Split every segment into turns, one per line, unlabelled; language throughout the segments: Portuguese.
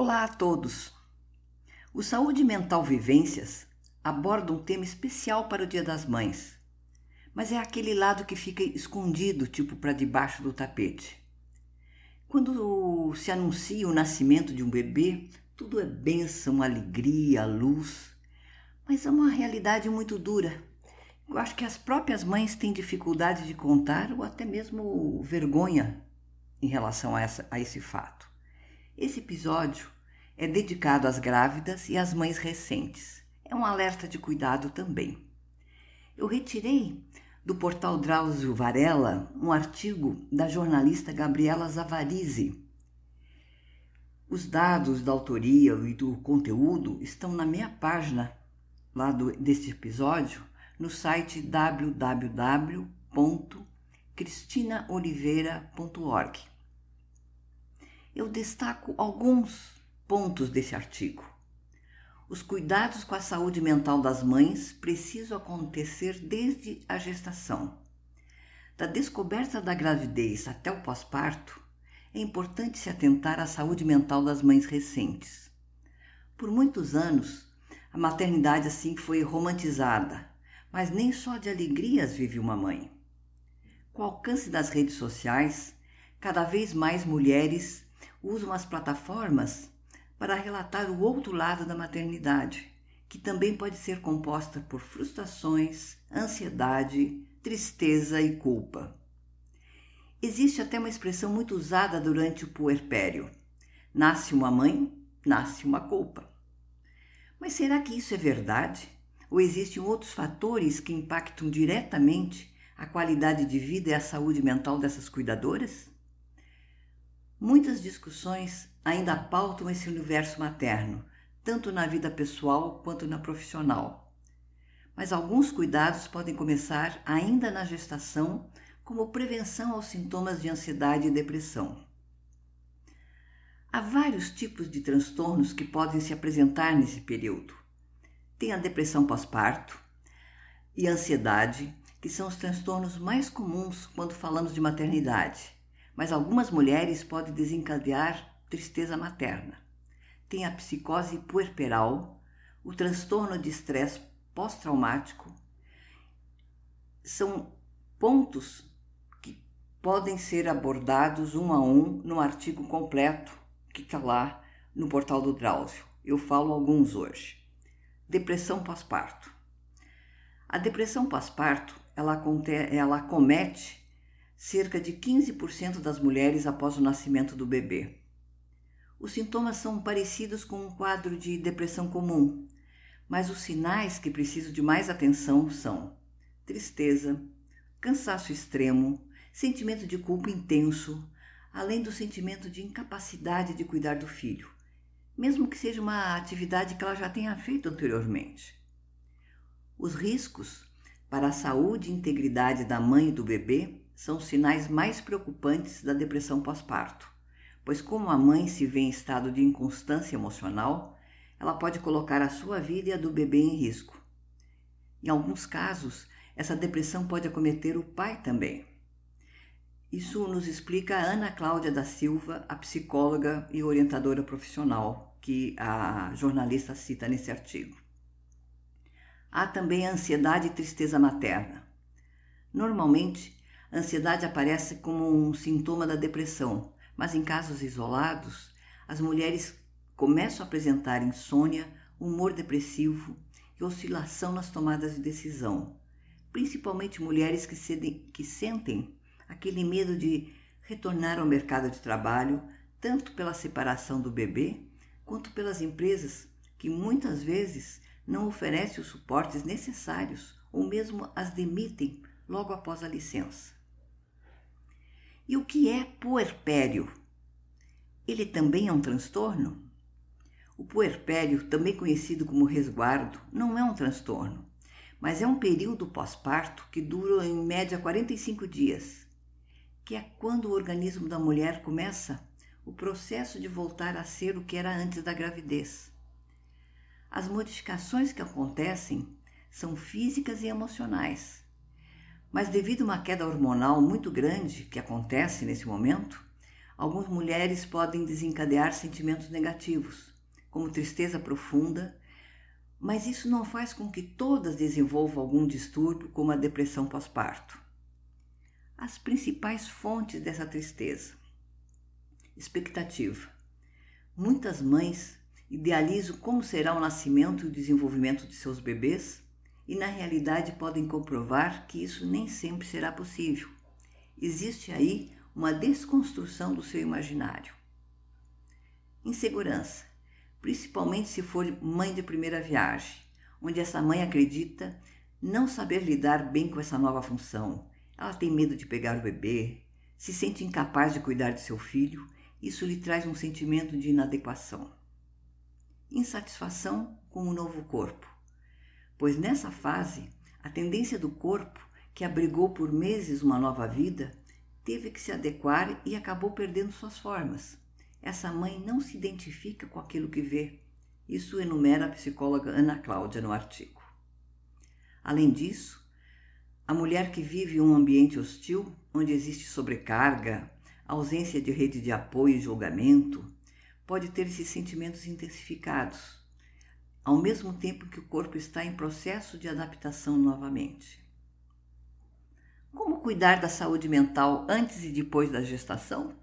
Olá a todos! O Saúde Mental Vivências aborda um tema especial para o Dia das Mães, mas é aquele lado que fica escondido, tipo para debaixo do tapete. Quando se anuncia o nascimento de um bebê, tudo é bênção, alegria, luz, mas é uma realidade muito dura. Eu acho que as próprias mães têm dificuldade de contar ou até mesmo vergonha em relação a, essa, a esse fato. Esse episódio é dedicado às grávidas e às mães recentes. É um alerta de cuidado também. Eu retirei do portal Drauzio Varela um artigo da jornalista Gabriela Zavarizi. Os dados da autoria e do conteúdo estão na minha página lá do, deste episódio no site www.cristinaoliveira.org eu destaco alguns pontos desse artigo. Os cuidados com a saúde mental das mães precisam acontecer desde a gestação. Da descoberta da gravidez até o pós-parto, é importante se atentar à saúde mental das mães recentes. Por muitos anos, a maternidade assim foi romantizada, mas nem só de alegrias vive uma mãe. Com o alcance das redes sociais, cada vez mais mulheres usam as plataformas para relatar o outro lado da maternidade, que também pode ser composta por frustrações, ansiedade, tristeza e culpa. Existe até uma expressão muito usada durante o puerpério: nasce uma mãe, nasce uma culpa. Mas será que isso é verdade? Ou existem outros fatores que impactam diretamente a qualidade de vida e a saúde mental dessas cuidadoras? Muitas discussões ainda pautam esse universo materno, tanto na vida pessoal quanto na profissional. Mas alguns cuidados podem começar ainda na gestação, como prevenção aos sintomas de ansiedade e depressão. Há vários tipos de transtornos que podem se apresentar nesse período. Tem a depressão pós-parto e a ansiedade, que são os transtornos mais comuns quando falamos de maternidade mas algumas mulheres podem desencadear tristeza materna. Tem a psicose puerperal, o transtorno de estresse pós-traumático. São pontos que podem ser abordados um a um no artigo completo que está lá no portal do Drauzio. Eu falo alguns hoje. Depressão pós-parto. A depressão pós-parto ela, ela comete cerca de 15% das mulheres após o nascimento do bebê. Os sintomas são parecidos com um quadro de depressão comum, mas os sinais que precisam de mais atenção são tristeza, cansaço extremo, sentimento de culpa intenso, além do sentimento de incapacidade de cuidar do filho, mesmo que seja uma atividade que ela já tenha feito anteriormente. Os riscos para a saúde e integridade da mãe e do bebê são os sinais mais preocupantes da depressão pós-parto, pois, como a mãe se vê em estado de inconstância emocional, ela pode colocar a sua vida e a do bebê em risco. Em alguns casos, essa depressão pode acometer o pai também. Isso nos explica a Ana Cláudia da Silva, a psicóloga e orientadora profissional que a jornalista cita nesse artigo. Há também a ansiedade e tristeza materna. Normalmente, a ansiedade aparece como um sintoma da depressão, mas em casos isolados, as mulheres começam a apresentar insônia, humor depressivo e oscilação nas tomadas de decisão, principalmente mulheres que, cedem, que sentem aquele medo de retornar ao mercado de trabalho, tanto pela separação do bebê, quanto pelas empresas que muitas vezes não oferecem os suportes necessários ou mesmo as demitem logo após a licença. E o que é puerpério? Ele também é um transtorno? O puerpério, também conhecido como resguardo, não é um transtorno, mas é um período pós-parto que dura em média 45 dias, que é quando o organismo da mulher começa o processo de voltar a ser o que era antes da gravidez. As modificações que acontecem são físicas e emocionais mas devido a uma queda hormonal muito grande que acontece nesse momento, algumas mulheres podem desencadear sentimentos negativos, como tristeza profunda, mas isso não faz com que todas desenvolvam algum distúrbio, como a depressão pós-parto. As principais fontes dessa tristeza: expectativa. Muitas mães idealizam como será o nascimento e o desenvolvimento de seus bebês e, na realidade, podem comprovar que isso nem sempre será possível. Existe aí uma desconstrução do seu imaginário. Insegurança, principalmente se for mãe de primeira viagem, onde essa mãe acredita não saber lidar bem com essa nova função. Ela tem medo de pegar o bebê, se sente incapaz de cuidar de seu filho, isso lhe traz um sentimento de inadequação. Insatisfação com o novo corpo, pois nessa fase a tendência do corpo, que abrigou por meses uma nova vida, teve que se adequar e acabou perdendo suas formas. Essa mãe não se identifica com aquilo que vê. Isso enumera a psicóloga Ana Cláudia no artigo. Além disso, a mulher que vive um ambiente hostil, onde existe sobrecarga, ausência de rede de apoio e julgamento, pode ter esses sentimentos intensificados, ao mesmo tempo que o corpo está em processo de adaptação novamente. Como cuidar da saúde mental antes e depois da gestação?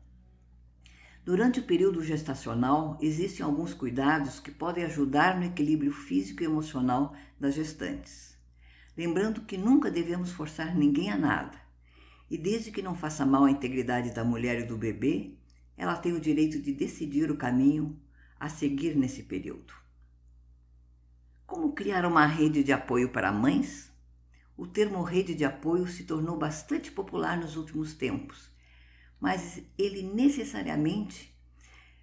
Durante o período gestacional, existem alguns cuidados que podem ajudar no equilíbrio físico e emocional das gestantes. Lembrando que nunca devemos forçar ninguém a nada, e desde que não faça mal à integridade da mulher e do bebê, ela tem o direito de decidir o caminho a seguir nesse período. Como criar uma rede de apoio para mães? O termo rede de apoio se tornou bastante popular nos últimos tempos, mas ele necessariamente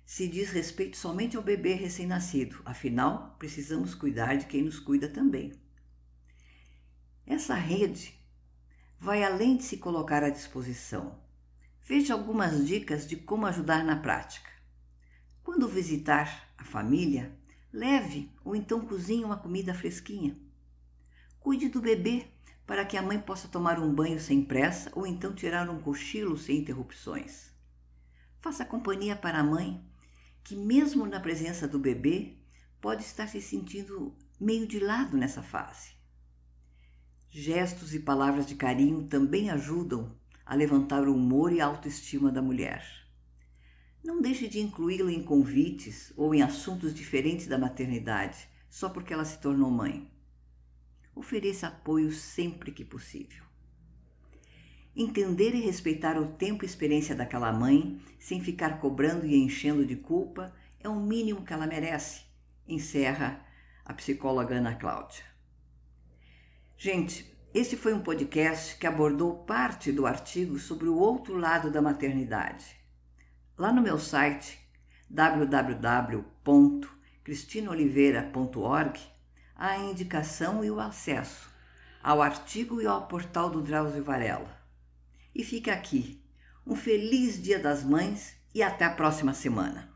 se diz respeito somente ao bebê recém-nascido, afinal, precisamos cuidar de quem nos cuida também. Essa rede vai além de se colocar à disposição. Veja algumas dicas de como ajudar na prática. Quando visitar a família, leve ou então cozinhe uma comida fresquinha. Cuide do bebê para que a mãe possa tomar um banho sem pressa ou então tirar um cochilo sem interrupções. Faça companhia para a mãe, que mesmo na presença do bebê, pode estar se sentindo meio de lado nessa fase. Gestos e palavras de carinho também ajudam a levantar o humor e a autoestima da mulher. Não deixe de incluí-la em convites ou em assuntos diferentes da maternidade, só porque ela se tornou mãe. Ofereça apoio sempre que possível. Entender e respeitar o tempo e experiência daquela mãe, sem ficar cobrando e enchendo de culpa, é o mínimo que ela merece, encerra a psicóloga Ana Cláudia. Gente, este foi um podcast que abordou parte do artigo sobre o outro lado da maternidade. Lá no meu site www.cristinoliveira.org a indicação e o acesso ao artigo e ao portal do Drauzio Varela. E fica aqui um feliz Dia das Mães e até a próxima semana.